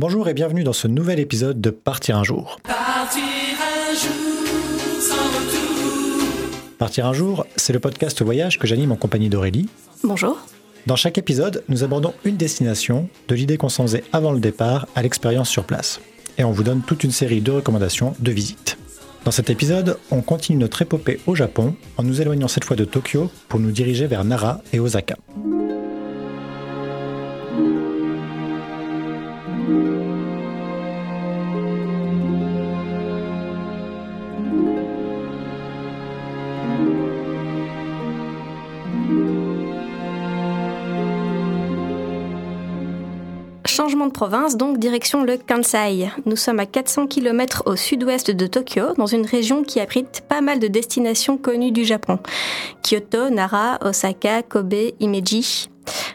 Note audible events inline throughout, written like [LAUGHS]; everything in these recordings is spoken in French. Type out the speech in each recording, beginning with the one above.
Bonjour et bienvenue dans ce nouvel épisode de Partir un jour. Partir un jour sans retour. Partir un jour, c'est le podcast voyage que j'anime en compagnie d'Aurélie. Bonjour. Dans chaque épisode, nous abordons une destination, de l'idée qu'on s'en faisait avant le départ à l'expérience sur place. Et on vous donne toute une série de recommandations de visites. Dans cet épisode, on continue notre épopée au Japon en nous éloignant cette fois de Tokyo pour nous diriger vers Nara et Osaka. Province, donc direction le Kansai. Nous sommes à 400 km au sud-ouest de Tokyo, dans une région qui abrite pas mal de destinations connues du Japon. Kyoto, Nara, Osaka, Kobe, Himeji.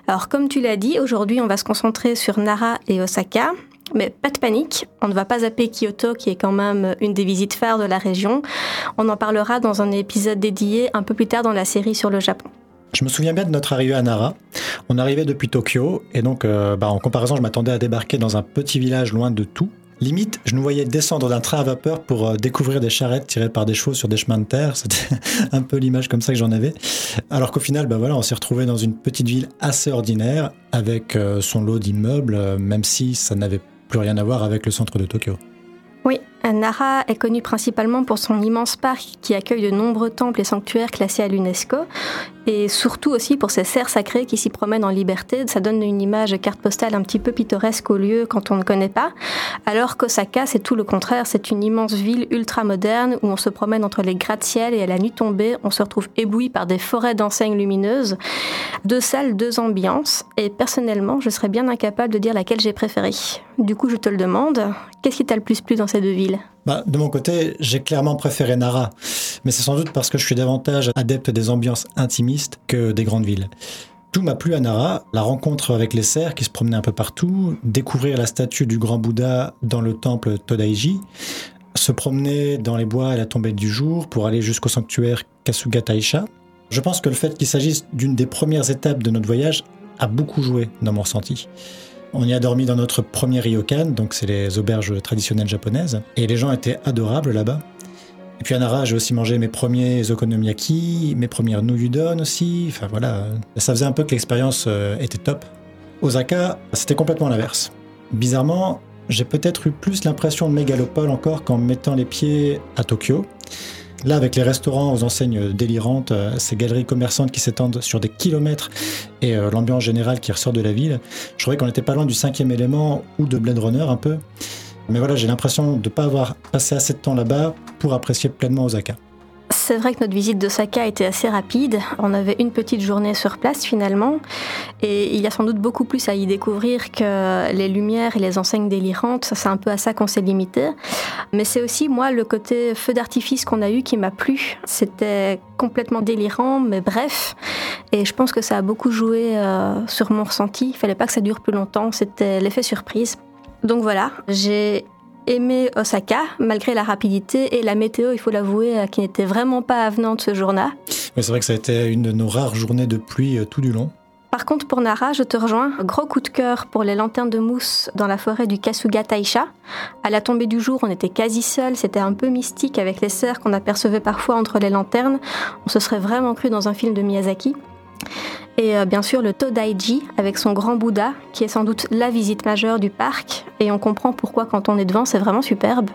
Alors comme tu l'as dit, aujourd'hui on va se concentrer sur Nara et Osaka. Mais pas de panique, on ne va pas zapper Kyoto qui est quand même une des visites phares de la région. On en parlera dans un épisode dédié un peu plus tard dans la série sur le Japon. Je me souviens bien de notre arrivée à Nara. On arrivait depuis Tokyo et donc euh, bah, en comparaison, je m'attendais à débarquer dans un petit village loin de tout. Limite, je nous voyais descendre d'un train à vapeur pour euh, découvrir des charrettes tirées par des chevaux sur des chemins de terre. [LAUGHS] C'était un peu l'image comme ça que j'en avais. Alors qu'au final, bah voilà, on s'est retrouvé dans une petite ville assez ordinaire avec euh, son lot d'immeubles, même si ça n'avait plus rien à voir avec le centre de Tokyo. Oui, Nara est connu principalement pour son immense parc qui accueille de nombreux temples et sanctuaires classés à l'UNESCO et surtout aussi pour ses cerfs sacrés qui s'y promènent en liberté. Ça donne une image carte postale un petit peu pittoresque au lieu quand on ne connaît pas. Alors qu'Osaka, c'est tout le contraire. C'est une immense ville ultra moderne où on se promène entre les gratte-ciel et à la nuit tombée, on se retrouve ébloui par des forêts d'enseignes lumineuses. Deux salles, deux ambiances. Et personnellement, je serais bien incapable de dire laquelle j'ai préférée. Du coup, je te le demande. Qu'est-ce qui t'a le plus plu dans ces deux villes? Bah, de mon côté, j'ai clairement préféré Nara, mais c'est sans doute parce que je suis davantage adepte des ambiances intimistes que des grandes villes. Tout m'a plu à Nara, la rencontre avec les cerfs qui se promenaient un peu partout, découvrir la statue du grand Bouddha dans le temple Todaiji, se promener dans les bois à la tombée du jour pour aller jusqu'au sanctuaire Kasuga Taisha. Je pense que le fait qu'il s'agisse d'une des premières étapes de notre voyage a beaucoup joué dans mon ressenti. On y a dormi dans notre premier ryokan, donc c'est les auberges traditionnelles japonaises, et les gens étaient adorables là-bas. Et puis à Nara, j'ai aussi mangé mes premiers okonomiyaki, mes premières nouilles aussi. Enfin voilà, ça faisait un peu que l'expérience euh, était top. Osaka, c'était complètement l'inverse. Bizarrement, j'ai peut-être eu plus l'impression de mégalopole encore qu'en mettant les pieds à Tokyo. Là, avec les restaurants aux enseignes délirantes, euh, ces galeries commerçantes qui s'étendent sur des kilomètres et euh, l'ambiance générale qui ressort de la ville, je trouvais qu'on n'était pas loin du cinquième élément ou de Blade Runner un peu. Mais voilà, j'ai l'impression de ne pas avoir passé assez de temps là-bas pour apprécier pleinement Osaka. C'est vrai que notre visite d'Osaka était assez rapide. On avait une petite journée sur place finalement. Et il y a sans doute beaucoup plus à y découvrir que les lumières et les enseignes délirantes. C'est un peu à ça qu'on s'est limité. Mais c'est aussi, moi, le côté feu d'artifice qu'on a eu qui m'a plu. C'était complètement délirant, mais bref. Et je pense que ça a beaucoup joué euh, sur mon ressenti. Il fallait pas que ça dure plus longtemps. C'était l'effet surprise. Donc voilà, j'ai aimé Osaka, malgré la rapidité et la météo, il faut l'avouer, euh, qui n'était vraiment pas avenante ce jour-là. Mais c'est vrai que ça a été une de nos rares journées de pluie euh, tout du long. Par contre, pour Nara, je te rejoins. Gros coup de cœur pour les lanternes de mousse dans la forêt du Kasuga Taisha. À la tombée du jour, on était quasi seuls. C'était un peu mystique avec les cerfs qu'on apercevait parfois entre les lanternes. On se serait vraiment cru dans un film de Miyazaki. Et euh, bien sûr le Todaiji avec son grand Bouddha, qui est sans doute la visite majeure du parc. Et on comprend pourquoi quand on est devant, c'est vraiment superbe.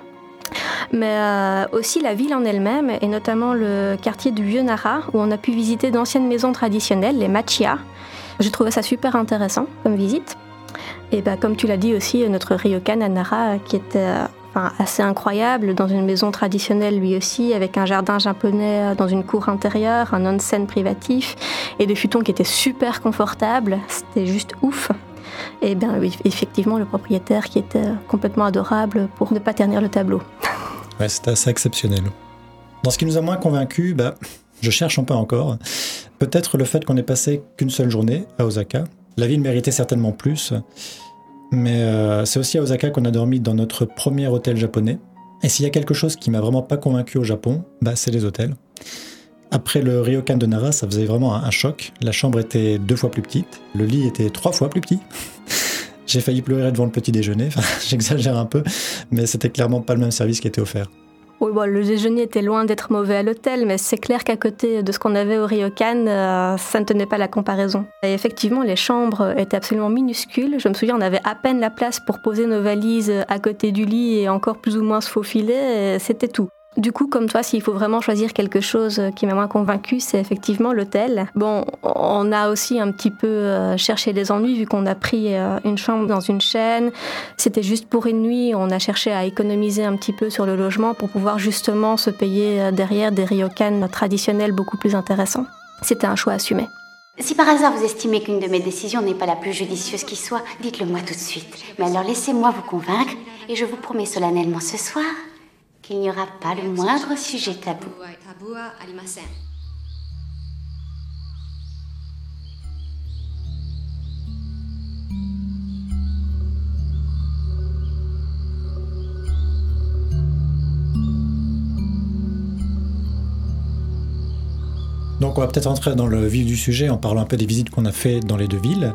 Mais euh, aussi la ville en elle-même, et notamment le quartier du Vieux Nara, où on a pu visiter d'anciennes maisons traditionnelles, les Machiya. J'ai trouvé ça super intéressant comme visite. Et bah, comme tu l'as dit aussi, notre ryokan à Nara, qui était euh, enfin, assez incroyable, dans une maison traditionnelle lui aussi, avec un jardin japonais dans une cour intérieure, un onsen privatif, et des futons qui étaient super confortables. C'était juste ouf. Et bien oui, effectivement, le propriétaire qui était complètement adorable pour ne pas ternir le tableau. [LAUGHS] Ouais, c'était assez exceptionnel. Dans ce qui nous a moins convaincus, bah, je cherche un peu encore. Peut-être le fait qu'on ait passé qu'une seule journée à Osaka. La ville méritait certainement plus. Mais euh, c'est aussi à Osaka qu'on a dormi dans notre premier hôtel japonais. Et s'il y a quelque chose qui m'a vraiment pas convaincu au Japon, bah, c'est les hôtels. Après le ryokan de Nara, ça faisait vraiment un, un choc. La chambre était deux fois plus petite, le lit était trois fois plus petit. [LAUGHS] J'ai failli pleurer devant le petit déjeuner, enfin, [LAUGHS] j'exagère un peu, mais c'était clairement pas le même service qui était offert. Oui, bon, le déjeuner était loin d'être mauvais à l'hôtel, mais c'est clair qu'à côté de ce qu'on avait au Ryokan, euh, ça ne tenait pas la comparaison. Effectivement, les chambres étaient absolument minuscules. Je me souviens, on avait à peine la place pour poser nos valises à côté du lit et encore plus ou moins se faufiler, c'était tout. Du coup, comme toi, s'il faut vraiment choisir quelque chose qui m'a moins convaincu, c'est effectivement l'hôtel. Bon, on a aussi un petit peu euh, cherché les ennuis vu qu'on a pris euh, une chambre dans une chaîne. C'était juste pour une nuit. On a cherché à économiser un petit peu sur le logement pour pouvoir justement se payer euh, derrière des ryokan traditionnels beaucoup plus intéressants. C'était un choix assumé. Si par hasard vous estimez qu'une de mes décisions n'est pas la plus judicieuse qui soit, dites-le moi tout de suite. Mais alors laissez-moi vous convaincre et je vous promets solennellement ce soir qu'il n'y aura pas le moindre sujet tabou. Donc on va peut-être entrer dans le vif du sujet en parlant un peu des visites qu'on a fait dans les deux villes.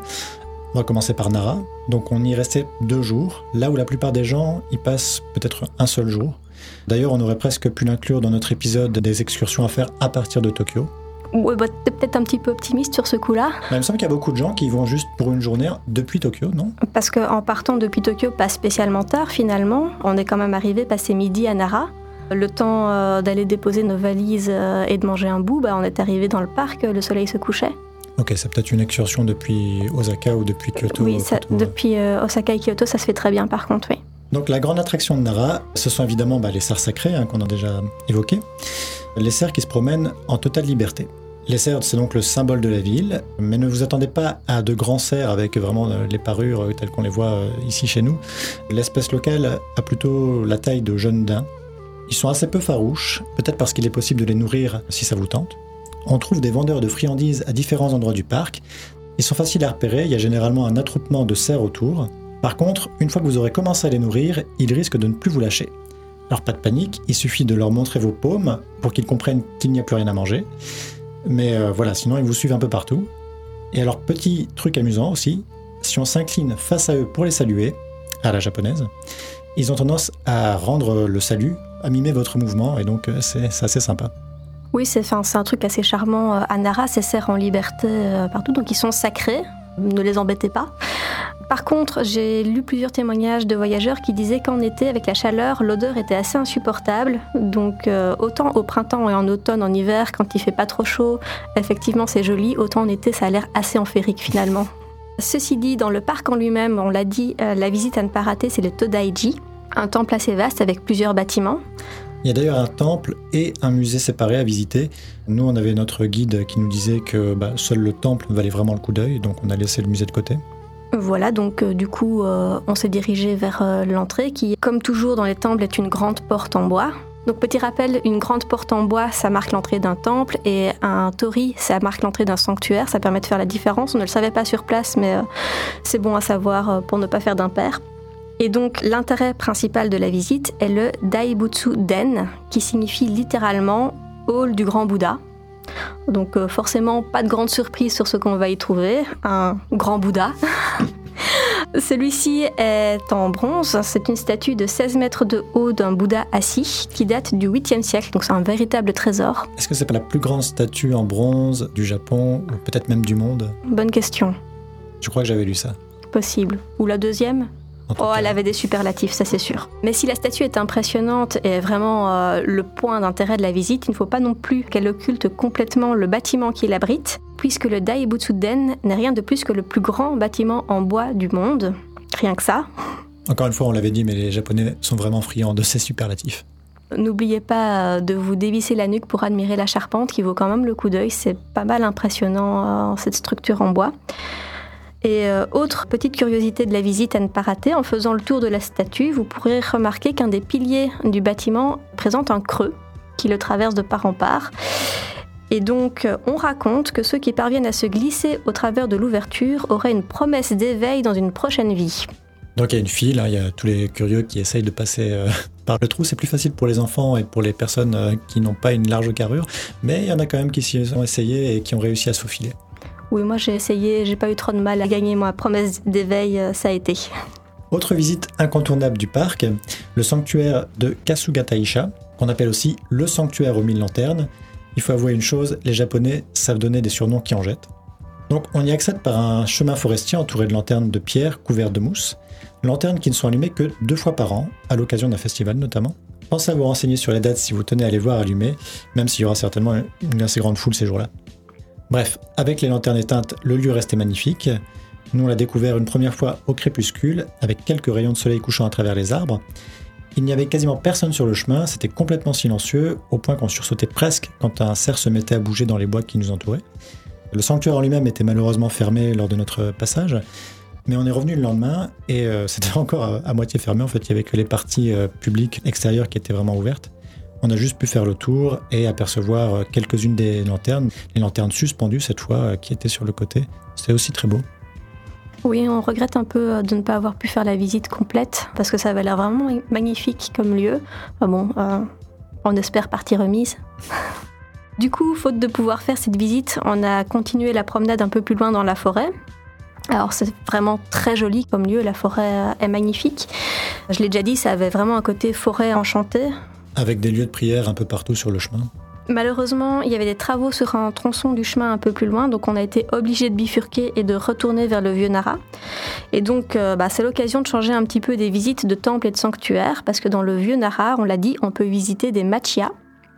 On va commencer par Nara. Donc on y est resté deux jours, là où la plupart des gens y passent peut-être un seul jour. D'ailleurs, on aurait presque pu l'inclure dans notre épisode des excursions à faire à partir de Tokyo. Ouais, bah, t'es peut-être un petit peu optimiste sur ce coup-là. Mais il me semble qu'il y a beaucoup de gens qui vont juste pour une journée depuis Tokyo, non? Parce qu'en partant depuis Tokyo, pas spécialement tard finalement, on est quand même arrivé passer midi à Nara. Le temps euh, d'aller déposer nos valises euh, et de manger un bout, bah, on est arrivé dans le parc, le soleil se couchait. Ok, c'est peut-être une excursion depuis Osaka ou depuis Kyoto. oui, ça- euh. depuis euh, Osaka et Kyoto, ça se fait très bien par contre, oui. Donc la grande attraction de Nara, ce sont évidemment bah, les cerfs sacrés hein, qu'on a déjà évoqués. Les cerfs qui se promènent en totale liberté. Les cerfs, c'est donc le symbole de la ville, mais ne vous attendez pas à de grands cerfs avec vraiment euh, les parures euh, telles qu'on les voit euh, ici chez nous. L'espèce locale a plutôt la taille de jeunes daims. Ils sont assez peu farouches, peut-être parce qu'il est possible de les nourrir si ça vous tente. On trouve des vendeurs de friandises à différents endroits du parc. Ils sont faciles à repérer, il y a généralement un attroupement de cerfs autour. Par contre, une fois que vous aurez commencé à les nourrir, ils risquent de ne plus vous lâcher. Alors pas de panique, il suffit de leur montrer vos paumes pour qu'ils comprennent qu'il n'y a plus rien à manger. Mais euh, voilà, sinon ils vous suivent un peu partout. Et alors petit truc amusant aussi, si on s'incline face à eux pour les saluer, à la japonaise, ils ont tendance à rendre le salut, à mimer votre mouvement, et donc euh, c'est assez sympa. Oui, c'est un truc assez charmant. euh, À Nara, ces cerfs en liberté euh, partout, donc ils sont sacrés. Ne les embêtez pas. Par contre, j'ai lu plusieurs témoignages de voyageurs qui disaient qu'en été, avec la chaleur, l'odeur était assez insupportable. Donc, euh, autant au printemps et en automne, en hiver, quand il fait pas trop chaud, effectivement, c'est joli. Autant en été, ça a l'air assez amphérique finalement. Ceci dit, dans le parc en lui-même, on l'a dit, euh, la visite à ne pas rater, c'est le Todaiji, un temple assez vaste avec plusieurs bâtiments. Il y a d'ailleurs un temple et un musée séparés à visiter. Nous, on avait notre guide qui nous disait que bah, seul le temple valait vraiment le coup d'œil, donc on a laissé le musée de côté. Voilà, donc euh, du coup, euh, on s'est dirigé vers euh, l'entrée qui, comme toujours dans les temples, est une grande porte en bois. Donc petit rappel, une grande porte en bois, ça marque l'entrée d'un temple et un tori, ça marque l'entrée d'un sanctuaire. Ça permet de faire la différence. On ne le savait pas sur place, mais c'est bon à savoir pour ne pas faire d'impair. Et donc l'intérêt principal de la visite est le Daibutsu Den, qui signifie littéralement hall du grand Bouddha. Donc euh, forcément, pas de grande surprise sur ce qu'on va y trouver, un grand Bouddha. [LAUGHS] Celui-ci est en bronze, c'est une statue de 16 mètres de haut d'un Bouddha assis qui date du 8e siècle, donc c'est un véritable trésor. Est-ce que c'est pas la plus grande statue en bronze du Japon, ou peut-être même du monde? Bonne question, Je crois que j'avais lu ça. possible. Ou la deuxième? Oh, elle avait des superlatifs, ça c'est sûr. Mais si la statue est impressionnante et est vraiment euh, le point d'intérêt de la visite, il ne faut pas non plus qu'elle occulte complètement le bâtiment qui l'abrite, puisque le Daibutsu-den n'est rien de plus que le plus grand bâtiment en bois du monde. Rien que ça. Encore une fois, on l'avait dit, mais les Japonais sont vraiment friands de ces superlatifs. N'oubliez pas euh, de vous dévisser la nuque pour admirer la charpente qui vaut quand même le coup d'œil. C'est pas mal impressionnant euh, cette structure en bois. Et euh, autre petite curiosité de la visite à ne pas rater, en faisant le tour de la statue, vous pourrez remarquer qu'un des piliers du bâtiment présente un creux qui le traverse de part en part. Et donc, euh, on raconte que ceux qui parviennent à se glisser au travers de l'ouverture auraient une promesse d'éveil dans une prochaine vie. Donc il y a une file, il y a tous les curieux qui essayent de passer euh, [LAUGHS] par le trou. C'est plus facile pour les enfants et pour les personnes qui n'ont pas une large carrure, mais il y en a quand même qui s'y ont essayé et qui ont réussi à se faufiler. Oui, moi j'ai essayé, j'ai pas eu trop de mal à gagner ma promesse d'éveil, euh, ça a été. Autre visite incontournable du parc, le sanctuaire de Kasugataisha, qu'on appelle aussi le sanctuaire aux mille lanternes. Il faut avouer une chose, les Japonais savent donner des surnoms qui en jettent. Donc on y accède par un chemin forestier entouré de lanternes de pierre couvertes de mousse, lanternes qui ne sont allumées que deux fois par an, à l'occasion d'un festival notamment. Pensez à vous renseigner sur les dates si vous tenez à les voir allumées, même s'il y aura certainement une assez grande foule ces jours-là. Bref, avec les lanternes éteintes, le lieu restait magnifique. Nous, on l'a découvert une première fois au crépuscule, avec quelques rayons de soleil couchant à travers les arbres. Il n'y avait quasiment personne sur le chemin, c'était complètement silencieux, au point qu'on sursautait presque quand un cerf se mettait à bouger dans les bois qui nous entouraient. Le sanctuaire en lui-même était malheureusement fermé lors de notre passage, mais on est revenu le lendemain et euh, [LAUGHS] c'était encore à, moitié fermé. En fait, il n'y avait que les parties euh, publiques extérieures qui étaient vraiment ouvertes. On a juste pu faire le tour et apercevoir euh, quelques-unes des lanternes, les lanternes suspendues cette fois euh, qui étaient sur le côté. C'était aussi très beau. Oui, on regrette un peu euh, de ne pas avoir pu faire la visite complète parce que ça avait l'air vraiment magnifique comme lieu. Bon, on espère partie remise. [LAUGHS] Du coup, faute de pouvoir faire cette visite, on a continué la promenade un peu plus loin dans la forêt. Alors c'est vraiment très joli comme lieu, la forêt est magnifique. Je l'ai déjà dit, ça avait vraiment un côté forêt enchantée. Avec des lieux de prière un peu partout sur le chemin. Malheureusement, il y avait des travaux sur un tronçon du chemin un peu plus loin, donc on a été obligé de bifurquer et de retourner vers le vieux Nara. Et donc, euh, bah, c'est l'occasion de changer un petit peu des visites de temples et de sanctuaires, parce que dans le vieux Nara, on l'a dit, on peut visiter des machia.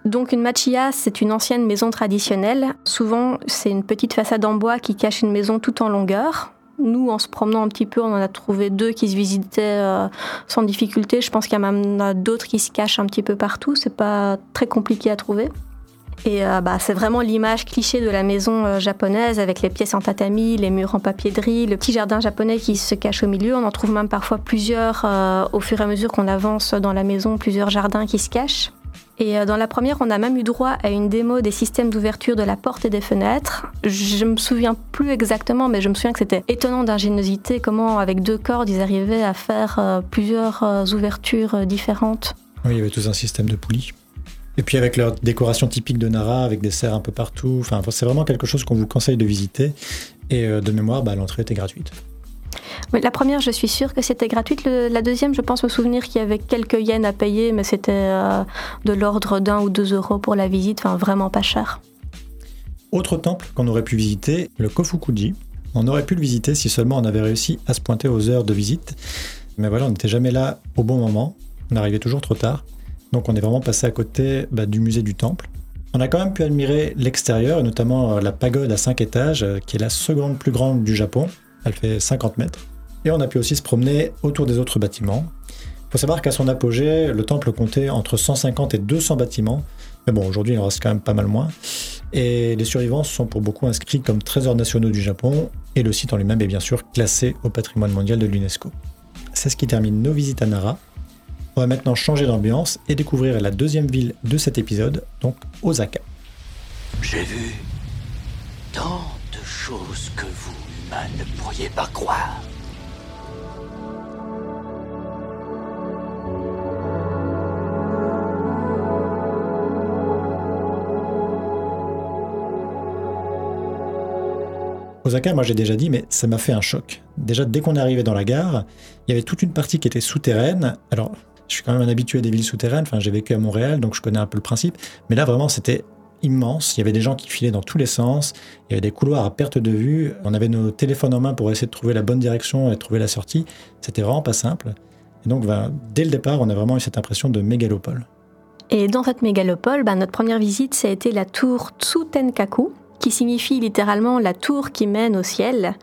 Donc une machia, c'est une ancienne maison traditionnelle. Souvent, c'est une petite façade en bois qui cache une maison tout en longueur. Nous, en se promenant un petit peu, on en a trouvé deux qui se visitaient euh, sans difficulté. Je pense qu'il y en a même d'autres qui se cachent un petit peu partout. C'est pas très compliqué à trouver. Et euh, bah, c'est vraiment l'image cliché de la maison euh, japonaise avec les pièces en tatami, les murs en papier de le petit jardin japonais qui se cache au milieu. On en trouve même parfois plusieurs au fur et à mesure qu'on avance dans la maison, plusieurs jardins qui se cachent. Et euh, dans la première, on a même eu droit à une démo des systèmes d'ouverture de la porte et des fenêtres. Je me souviens plus exactement, mais je me souviens que c'était étonnant d'ingéniosité comment, avec deux cordes, ils arrivaient à faire euh, plusieurs euh, ouvertures différentes. Oui, il y avait tout un système de poulies. Et puis avec leur décoration typique de Nara, avec des serres un peu partout. Enfin, c'est vraiment quelque chose qu'on vous conseille de visiter. Et de mémoire, bah, l'entrée était gratuite. La première, je suis sûre que c'était gratuite. La deuxième, je pense me souvenir qu'il y avait quelques yens à payer, mais c'était euh, de l'ordre d'un ou deux euros pour la visite, enfin vraiment pas cher. Autre temple qu'on aurait pu visiter, le Kofukuji. On aurait pu le visiter si seulement on avait réussi à se pointer aux heures de visite. Mais voilà, on n'était jamais là au bon moment. On arrivait toujours trop tard. Donc on est vraiment passé à côté bah, du musée du temple. On a quand même pu admirer l'extérieur, et notamment euh, la pagode à 5 étages, euh, qui est la seconde plus grande du Japon. Elle fait 50 mètres. Et on a pu aussi se promener autour des autres bâtiments. Il faut savoir qu'à son apogée, le temple comptait entre 150 et 200 bâtiments. Mais bon, aujourd'hui, il en reste quand même pas mal moins. Et les survivants sont pour beaucoup inscrits comme trésors nationaux du Japon, et le site en lui-même est bien sûr classé au patrimoine mondial de l'UNESCO. C'est ce qui termine nos visites à Nara. On va maintenant changer d'ambiance et découvrir la deuxième ville de cet épisode, donc Osaka. J'ai vu tant de choses que vous, humains, ne pourriez pas croire. Osaka, moi j'ai déjà dit, mais ça m'a fait un choc. Déjà, dès qu'on est arrivé dans la gare, il y avait toute une partie qui était souterraine. Alors, je suis quand même un habitué des villes souterraines, enfin j'ai vécu à Montréal, donc je connais un peu le principe. Mais là, vraiment, c'était immense. Il y avait des gens qui filaient dans tous les sens. Il y avait des couloirs à perte de vue. On avait nos téléphones en main pour essayer de trouver la bonne direction et trouver la sortie. C'était vraiment pas simple. Et donc, ben, dès le départ, on a vraiment eu cette impression de mégalopole. Et dans cette mégalopole, bah, notre première visite, ça a été la tour Tsutenkaku, qui signifie littéralement la tour qui mène au ciel.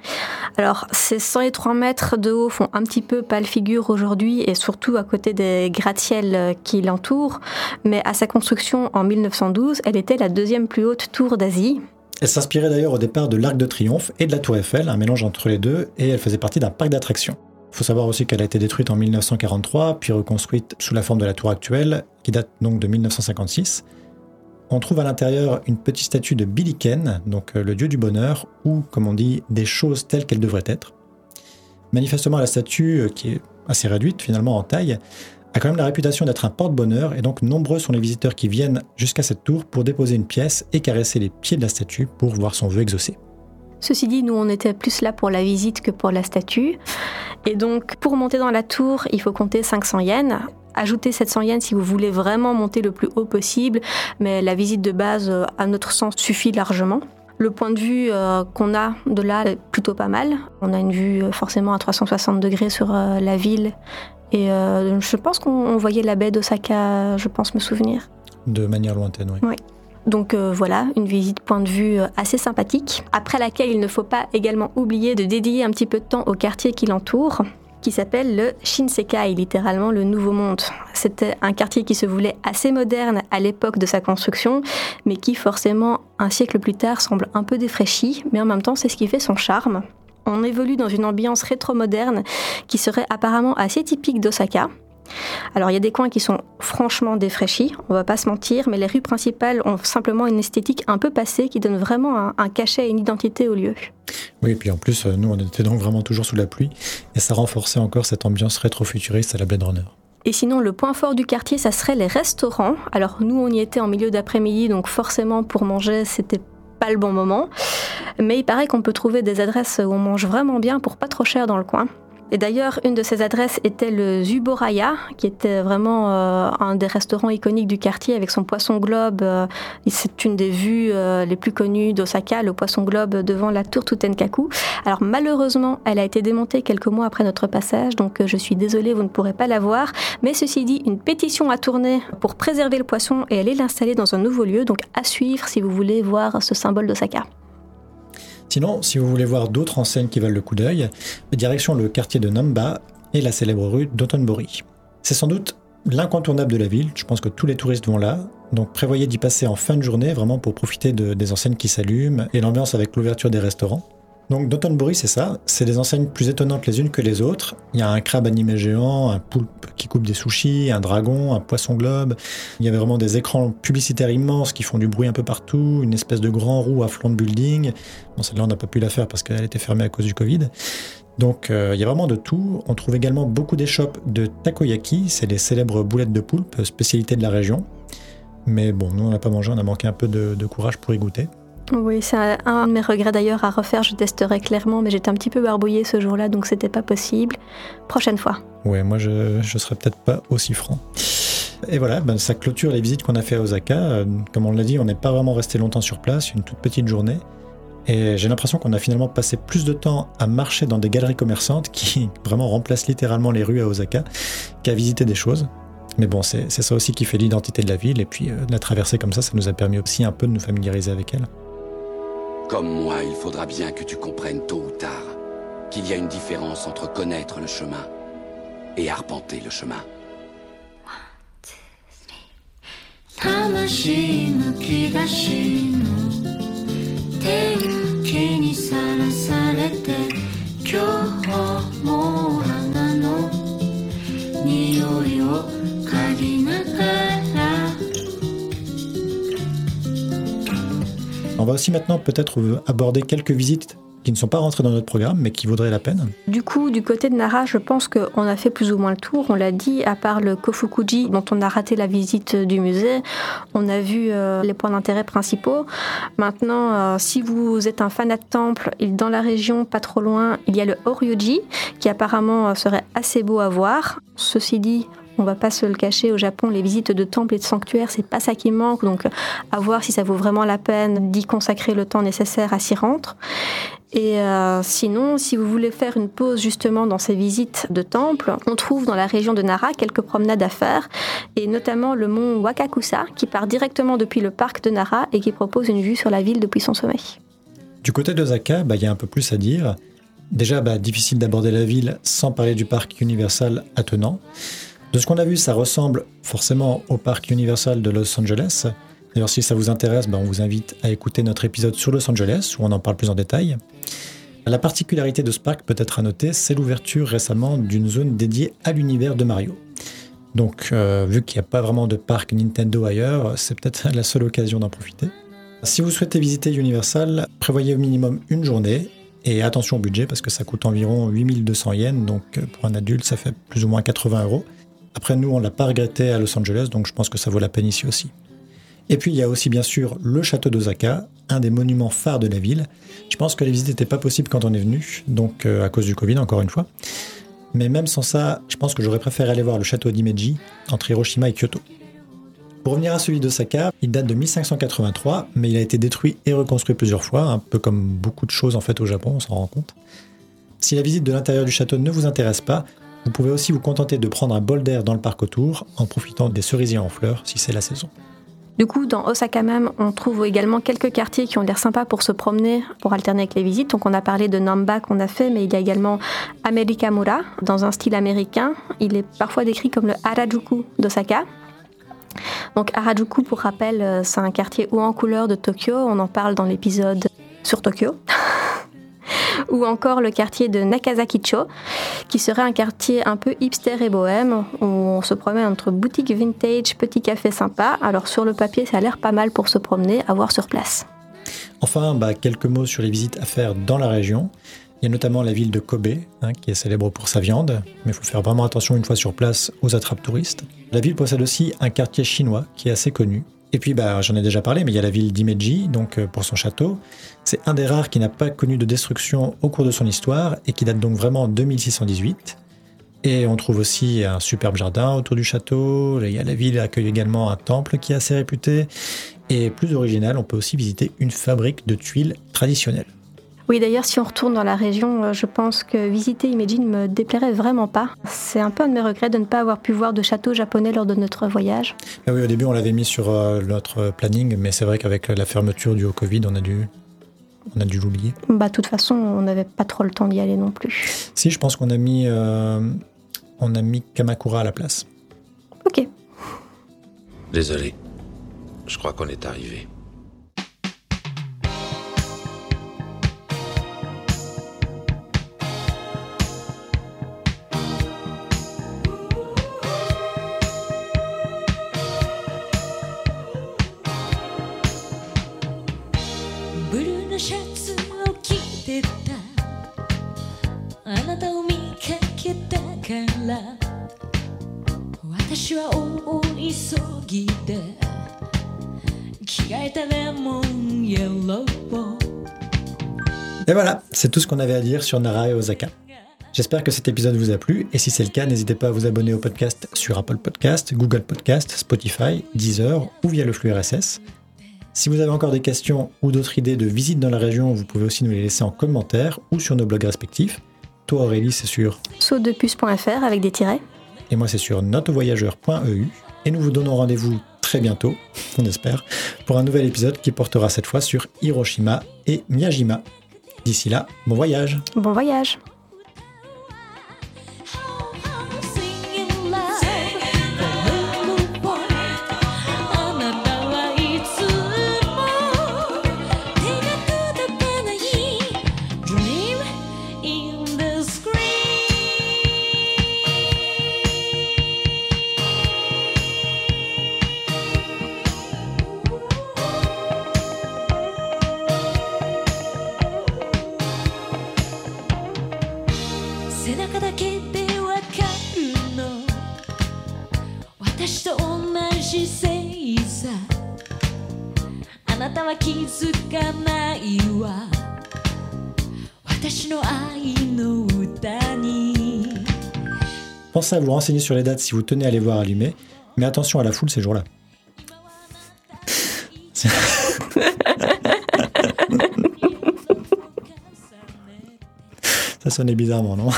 Alors, ces 103 mètres de haut font un petit peu pâle figure aujourd'hui, et surtout à côté des gratte-ciels euh, qui l'entourent, mais à sa construction en 1912, elle était la deuxième plus haute tour d'Asie. Elle s'inspirait d'ailleurs au départ de l'Arc de Triomphe et de la Tour Eiffel, un mélange entre les deux, et elle faisait partie d'un parc d'attractions. Il faut savoir aussi qu'elle a été détruite en 1943, puis reconstruite sous la forme de la tour actuelle, qui date donc de 1956. On trouve à l'intérieur une petite statue de Billiken, donc euh, le dieu du bonheur, ou, comme on dit, des choses telles qu'elles devraient être. Manifestement, la statue, euh, qui est assez réduite finalement en taille, a quand même la réputation d'être un porte-bonheur, et donc nombreux sont les visiteurs qui viennent jusqu'à cette tour pour déposer une pièce et caresser les pieds de la statue pour voir son vœu exaucé. Ceci dit, nous, on était plus là pour la visite que pour la statue. Et donc, pour monter dans la tour, il faut compter 500 yens. Ajoutez 700 yens si vous voulez vraiment monter le plus haut possible, mais la visite de base, euh, à notre sens, suffit largement. Le point de vue euh, qu'on a de là est plutôt pas mal. On a une vue euh, forcément à 360 degrés sur euh, la ville. Et je pense qu'on on voyait la baie d'Osaka, je pense me souvenir. De manière lointaine, oui. Donc euh, voilà, une visite point de vue assez sympathique, après laquelle il ne faut pas également oublier de dédier un petit peu de temps au quartier qui l'entoure, qui s'appelle le Shinsekai, littéralement le Nouveau Monde. C'était un quartier qui se voulait assez moderne à l'époque de sa construction, mais qui forcément, un siècle plus tard, semble un peu défraîchi, mais en même temps c'est ce qui fait son charme. On évolue dans une ambiance rétro-moderne qui serait apparemment assez typique d'Osaka. Alors il y a des coins qui sont franchement défraîchis, on va pas se mentir, mais les rues principales ont simplement une esthétique un peu passée qui donne vraiment un, un cachet et une identité au lieu. Oui, et puis en plus, euh, nous, on était donc vraiment toujours sous la pluie, et ça renforçait encore cette ambiance rétro-futuriste à la Blade Runner. Et sinon, le point fort du quartier, ça serait les restaurants. Alors nous, on y était en milieu d'après-midi, donc forcément pour manger, c'était pas le bon moment. Mais il paraît qu'on peut trouver des adresses où on mange vraiment bien pour pas trop cher dans le coin. Et d'ailleurs, une de ces adresses était le Zuboraya, qui était vraiment euh, un des restaurants iconiques du quartier avec son poisson globe. Euh, c'est une des vues euh, les plus connues d'Osaka, le poisson globe devant la tour Tutenkaku. Alors malheureusement, elle a été démontée quelques mois après notre passage, donc je suis désolée, vous ne pourrez pas la voir. Mais ceci dit, une pétition a tourné pour préserver le poisson et aller l'installer dans un nouveau lieu, donc à suivre si vous voulez voir ce symbole d'Osaka. Sinon, si vous voulez voir d'autres enseignes qui valent le coup d'œil, direction le quartier de Namba et la célèbre rue d'Otonbori. C'est sans doute l'incontournable de la ville, je pense que tous les touristes vont là, donc prévoyez d'y passer en fin de journée vraiment pour profiter de- des enseignes qui s'allument et l'ambiance avec l'ouverture des restaurants. Donc Dotonbori, c'est ça, c'est des enseignes plus étonnantes les unes que les autres. Il y a un crabe animé géant, un poulpe qui coupe des sushis, un dragon, un poisson globe. Il y avait vraiment des écrans publicitaires immenses qui font du bruit un peu partout, une espèce de grand roue à flanc de building. Bon, celle-là, on n'a pas pu la faire parce qu'elle était fermée à cause du Covid. Donc euh, il y a vraiment de tout. On trouve également beaucoup d'échoppes de takoyaki, c'est les célèbres boulettes de poulpe, spécialité de la région. Mais bon, nous on n'a pas mangé, on a manqué un peu de courage pour y goûter. Oui, c'est un, de mes regrets d'ailleurs à refaire, je testerai clairement, mais j'étais un petit peu barbouillée ce jour-là, donc c'était pas possible. Prochaine fois. Ouais, moi je, serais peut-être pas aussi franc. Et voilà, ben, ça clôture les visites qu'on a fait à Osaka. Euh, Comme on l'a dit, on n'est pas vraiment resté longtemps sur place, une toute petite journée. Et j'ai l'impression qu'on a finalement passé plus de temps à marcher dans des galeries commerçantes qui [LAUGHS] vraiment remplacent littéralement les rues à Osaka qu'à visiter des choses. Mais bon, c'est c'est ça aussi qui fait l'identité de la ville. Et puis euh, la traversée comme ça, ça nous a permis aussi un peu de nous familiariser avec elle. Comme moi, il faudra bien que tu comprennes tôt ou tard qu'il y a une différence entre connaître le chemin et arpenter le chemin. On va aussi maintenant peut-être aborder quelques visites qui ne sont pas rentrées dans notre programme, mais qui vaudraient la peine. Du coup, du côté de Nara, je pense qu'on a fait plus ou moins le tour. On l'a dit, à part le Kofukuji, dont on a raté la visite du musée, on a vu euh, les points d'intérêt principaux. Maintenant, euh, si vous êtes un fanat de temple, dans la région, pas trop loin, il y a le Horyoji, qui apparemment euh, serait assez beau à voir. Ceci dit, on va pas se le cacher, au Japon, les visites de temples et de sanctuaires, c'est pas ça qui manque. Donc, à voir si ça vaut vraiment la peine d'y consacrer le temps nécessaire à s'y rendre. Et euh, sinon, si vous voulez faire une pause justement dans ces visites de temples, on trouve dans la région de Nara quelques promenades à faire, et notamment le mont Wakakusa, qui part directement depuis le parc de Nara et qui propose une vue sur la ville depuis son sommet. Du côté d'Osaka, bah, il y a un peu plus à dire. Déjà, bah, difficile d'aborder la ville sans parler du parc Universal attenant. De ce qu'on a vu, ça ressemble forcément au parc Universal de Los Angeles. D'ailleurs, si ça vous intéresse, bah, on vous invite à écouter notre épisode sur Los Angeles, où on en parle plus en détail. La particularité de ce parc, peut-être à noter, c'est l'ouverture récemment d'une zone dédiée à l'univers de Mario. Donc, euh, vu qu'il n'y a pas vraiment de parc Nintendo ailleurs, c'est peut-être [LAUGHS] la seule occasion d'en profiter. Si vous souhaitez visiter Universal, prévoyez au minimum une journée et attention au budget parce que ça coûte environ 8200 yens, donc pour un adulte ça fait plus ou moins 80 euros. Après nous on l'a pas regretté à Los Angeles, donc je pense que ça vaut la peine ici aussi. Et puis il y a aussi bien sûr le château d'Osaka, un des monuments phares de la ville. Je pense que les visites n'étaient pas possibles quand on est venu, donc euh, à cause du Covid encore une fois. Mais même sans ça, je pense que j'aurais préféré aller voir le château d'Imeji entre Hiroshima et Kyoto. Pour revenir à celui d'Osaka, il date de 1583, mais il a été détruit et reconstruit plusieurs fois, un peu comme beaucoup de choses en fait au Japon, on s'en rend compte. Si la visite de l'intérieur du château ne vous intéresse pas, vous pouvez aussi vous contenter de prendre un bol d'air dans le parc autour en profitant des cerisiers en fleurs si c'est la saison. Du coup, dans Osaka même, on trouve également quelques quartiers qui ont l'air sympas pour se promener, pour alterner avec les visites. Donc on a parlé de Namba qu'on a fait, mais il y a également Amerikamura, dans un style américain. Il est parfois décrit comme le Harajuku d'Osaka. Donc Harajuku, pour rappel, euh, c'est un quartier haut en couleur de Tokyo. On en parle dans l'épisode sur Tokyo. [LAUGHS] [LAUGHS] ou encore le quartier de Nakazakicho, qui serait un quartier un peu hipster et bohème, où on se promène entre boutiques vintage, petits cafés sympas. Alors sur le papier, ça a l'air pas mal pour se promener, à voir sur place. Enfin, bah, quelques mots sur les visites à faire dans la région. Il y a notamment la ville de Kobe, hein, qui est célèbre pour sa viande, mais il faut faire vraiment attention une fois sur place aux attrapes touristes. La ville possède aussi un quartier chinois qui est assez connu, et puis, bah, j'en ai déjà parlé, mais il y a la ville d'Imeji, donc euh, pour son château. C'est un des rares qui n'a pas connu de destruction au cours de son histoire et qui date donc vraiment de 1618. Et on trouve aussi un superbe jardin autour du château. Il la ville accueille également un temple qui est assez réputé. Et plus original, on peut aussi visiter une fabrique de tuiles traditionnelles. Oui, d'ailleurs, si on retourne dans la région, euh, je pense que visiter Imagine ne me déplairait vraiment pas. C'est un peu un de mes regrets de ne pas avoir pu voir de château japonais lors de notre voyage. Ah oui, au début, on l'avait mis sur euh, notre planning, mais c'est vrai qu'avec la fermeture du Covid, on a dû, on a dû l'oublier. Bah, de toute façon, on n'avait pas trop le temps d'y aller non plus. Si, je pense qu'on a mis, euh, on a mis Kamakura à la place. Ok. Désolé. Je crois qu'on est arrivé. Et voilà, c'est tout ce qu'on avait à dire sur Nara et Osaka. J'espère que cet épisode vous a plu et si c'est le cas, n'hésitez pas à vous abonner au podcast sur Apple Podcast, Google Podcast, Spotify, Deezer ou via le flux RSS. Si vous avez encore des questions ou d'autres idées de visites dans la région, vous pouvez aussi nous les laisser en commentaire ou sur nos blogs respectifs. Toi Aurélie, c'est sur sautedepuce.fr avec des tirets. Et moi c'est sur notevoyageur.eu. Et nous vous donnons rendez-vous très bientôt, on espère, pour un nouvel épisode qui portera cette fois sur Hiroshima et Miyajima. D'ici là, bon voyage Bon voyage Pensez à vous renseigner sur les dates si vous tenez à les voir allumés, mais attention à la foule ces jours-là. [LAUGHS] Ça sonnait bizarrement, non?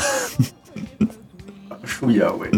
Chouïa, ouais.